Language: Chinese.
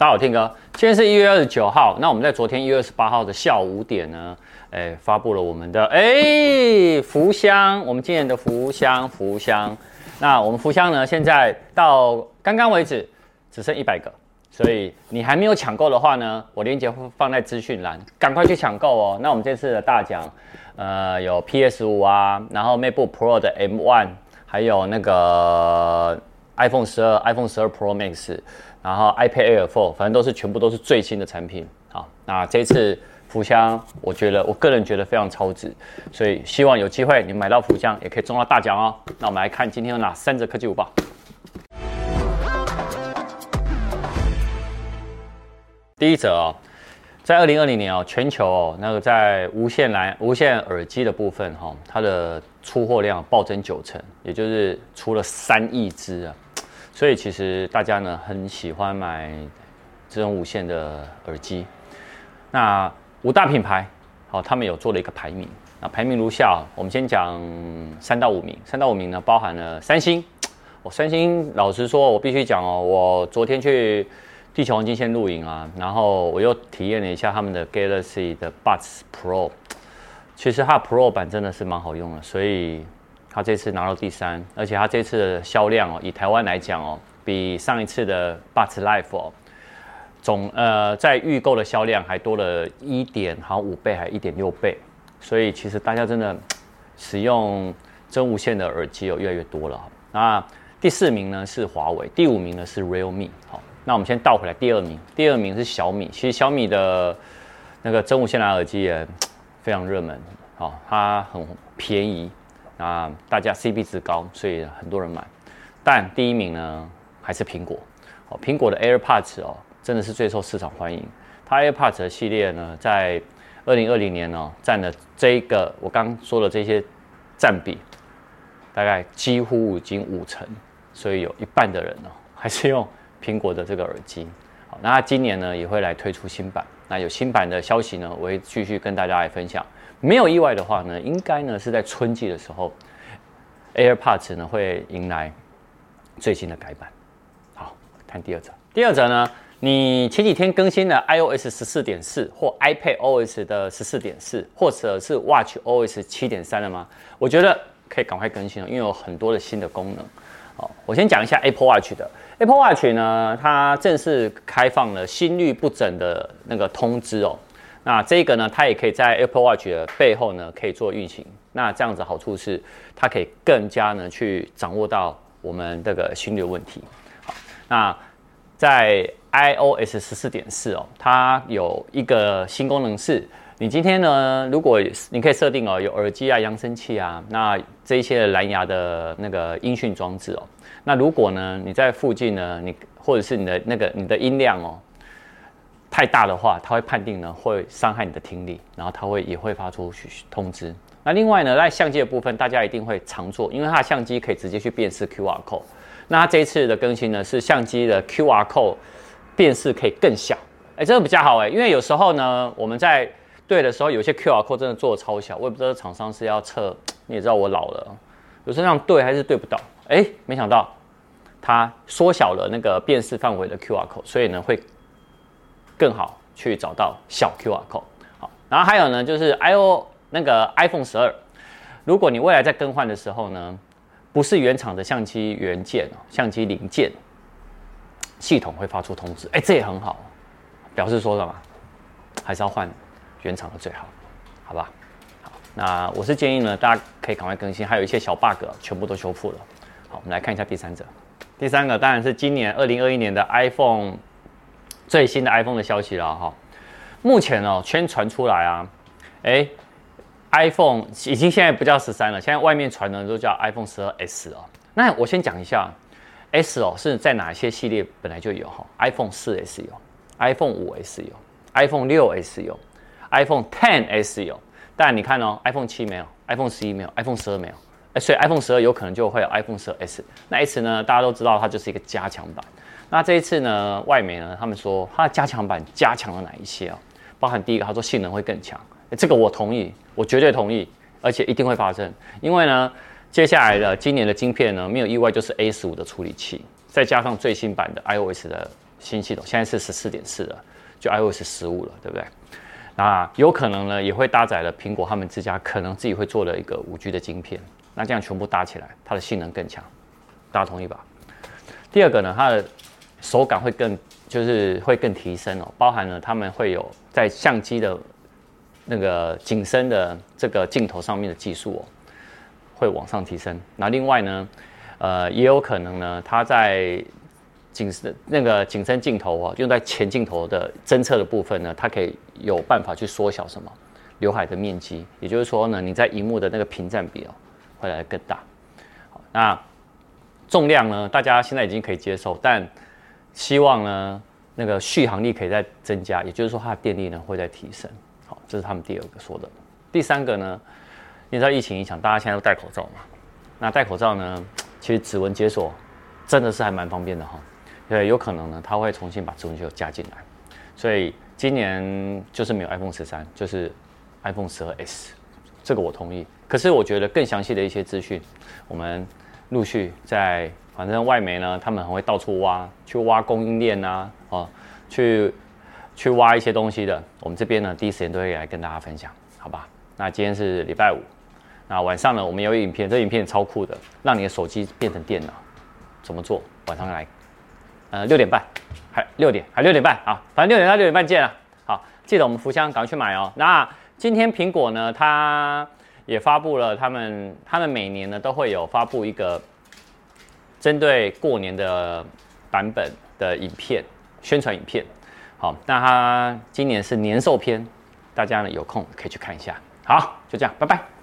大家好，Tim 哥，今天是一月二十九号。那我们在昨天一月二十八号的下午五点呢，哎，发布了我们的哎福箱，我们今年的福箱福箱。那我们福箱呢，现在到刚刚为止只剩一百个，所以你还没有抢购的话呢，我链接会放在资讯栏，赶快去抢购哦。那我们这次的大奖，呃，有 PS 五啊，然后 MacBook Pro 的 M One，还有那个 iPhone 十二、iPhone 十二 Pro Max。然后 iPad Air 4，反正都是全部都是最新的产品。好，那这次福箱，我觉得我个人觉得非常超值，所以希望有机会你买到福箱也可以中到大奖哦。那我们来看今天有哪三则科技午报。第一则哦，在二零二零年哦，全球哦那个在无线蓝无线耳机的部分哈、哦，它的出货量暴增九成，也就是出了三亿只啊。所以其实大家呢很喜欢买这种无线的耳机。那五大品牌，好，他们有做了一个排名。那排名如下，我们先讲三到五名。三到五名呢，包含了三星。我三星，老实说，我必须讲哦，我昨天去地球黄金线录影啊，然后我又体验了一下他们的 Galaxy 的 Buds Pro。其实它 Pro 版真的是蛮好用的，所以。他这次拿到第三，而且他这次的销量哦，以台湾来讲哦，比上一次的 Buts Live 哦，总呃在预购的销量还多了一点好五倍，还一点六倍，所以其实大家真的使用真无线的耳机哦越来越多了。那第四名呢是华为，第五名呢是 Realme。好，那我们先倒回来，第二名，第二名是小米。其实小米的那个真无线蓝耳机也非常热门，好，它很便宜。啊，大家 CP 值高，所以很多人买。但第一名呢，还是苹果。哦，苹果的 AirPods 哦，真的是最受市场欢迎。它 AirPods 系列呢，在二零二零年呢，占了这一个我刚说的这些占比，大概几乎已经五成。所以有一半的人呢，还是用苹果的这个耳机。好，那今年呢，也会来推出新版。那有新版的消息呢，我会继续跟大家来分享。没有意外的话呢，应该呢是在春季的时候，AirPods 呢会迎来最新的改版。好，看第二则。第二则呢，你前几天更新了 iOS 十四点四或 iPadOS 的十四点四，或者是 WatchOS 七点三了吗？我觉得可以赶快更新了，因为有很多的新的功能。好，我先讲一下 Apple Watch 的。Apple Watch 呢，它正式开放了心律不整的那个通知哦。那这个呢，它也可以在 Apple Watch 的背后呢，可以做运行。那这样子好处是，它可以更加呢去掌握到我们这个心率问题。好，那在 iOS 十四点四哦，它有一个新功能是，你今天呢，如果你可以设定哦，有耳机啊、扬声器啊，那这一些蓝牙的那个音讯装置哦，那如果呢你在附近呢，你或者是你的那个你的音量哦。太大的话，它会判定呢会伤害你的听力，然后它会也会发出通知。那另外呢，在相机的部分，大家一定会常做，因为它的相机可以直接去辨识 QR code。那它这一次的更新呢，是相机的 QR code 辨识可以更小，哎，这个比较好哎，因为有时候呢，我们在对的时候，有些 QR code 真的做的超小，我也不知道厂商是要测，你也知道我老了，有时候这样对还是对不到，哎，没想到它缩小了那个辨识范围的 QR code，所以呢会。更好去找到小 QR code。好，然后还有呢，就是 iO 那个 iPhone 十二，如果你未来在更换的时候呢，不是原厂的相机元件哦，相机零件，系统会发出通知，哎，这也很好，表示说什么？还是要换原厂的最好，好吧？好，那我是建议呢，大家可以赶快更新，还有一些小 bug 全部都修复了。好，我们来看一下第三者，第三个当然是今年二零二一年的 iPhone。最新的 iPhone 的消息了哈，目前哦，圈传出来啊，哎，iPhone 已经现在不叫十三了，现在外面传的都叫 iPhone 十二 S 哦。那我先讲一下，S 哦是在哪些系列本来就有哈，iPhone 四 S 有，iPhone 五 S 有，iPhone 六 S 有，iPhone Ten S 有，但你看哦，iPhone 七没有，iPhone 十一没有，iPhone 十二没有，哎，所以 iPhone 十二有可能就会有 iPhone 十二 S。那 S 呢，大家都知道它就是一个加强版。那这一次呢，外媒呢，他们说它的加强版加强了哪一些啊？包含第一个，他说性能会更强，这个我同意，我绝对同意，而且一定会发生。因为呢，接下来的今年的晶片呢，没有意外就是 A 十五的处理器，再加上最新版的 iOS 的新系统，现在是十四点四了，就 iOS 十五了，对不对？那有可能呢，也会搭载了苹果他们自家可能自己会做的一个五 G 的晶片。那这样全部搭起来，它的性能更强，大家同意吧？第二个呢，它的手感会更，就是会更提升哦，包含了他们会有在相机的那个景深的这个镜头上面的技术哦，会往上提升。那另外呢，呃，也有可能呢，它在景深那个景深镜头啊，用在前镜头的侦测的部分呢，它可以有办法去缩小什么刘海的面积，也就是说呢，你在荧幕的那个屏占比哦，会来得更大。那重量呢，大家现在已经可以接受，但希望呢，那个续航力可以再增加，也就是说它的电力呢会再提升。好，这是他们第二个说的。第三个呢，你知道疫情影响，大家现在都戴口罩嘛？那戴口罩呢，其实指纹解锁真的是还蛮方便的哈。对，有可能呢，它会重新把指纹解锁加进来，所以今年就是没有 iPhone 十三，就是 iPhone 十二 S，这个我同意。可是我觉得更详细的一些资讯，我们陆续在，反正外媒呢，他们很会到处挖，去挖供应链啊，哦，去去挖一些东西的。我们这边呢，第一时间都会来跟大家分享，好吧？那今天是礼拜五，那晚上呢，我们有影片，这影片超酷的，让你的手机变成电脑，怎么做？晚上来。呃，六点半，还六点，还六点半啊，反正六点到六点半见了。好，记得我们福箱赶快去买哦。那今天苹果呢，它也发布了他们，他们每年呢都会有发布一个针对过年的版本的影片，宣传影片。好，那它今年是年兽篇，大家呢有空可以去看一下。好，就这样，拜拜。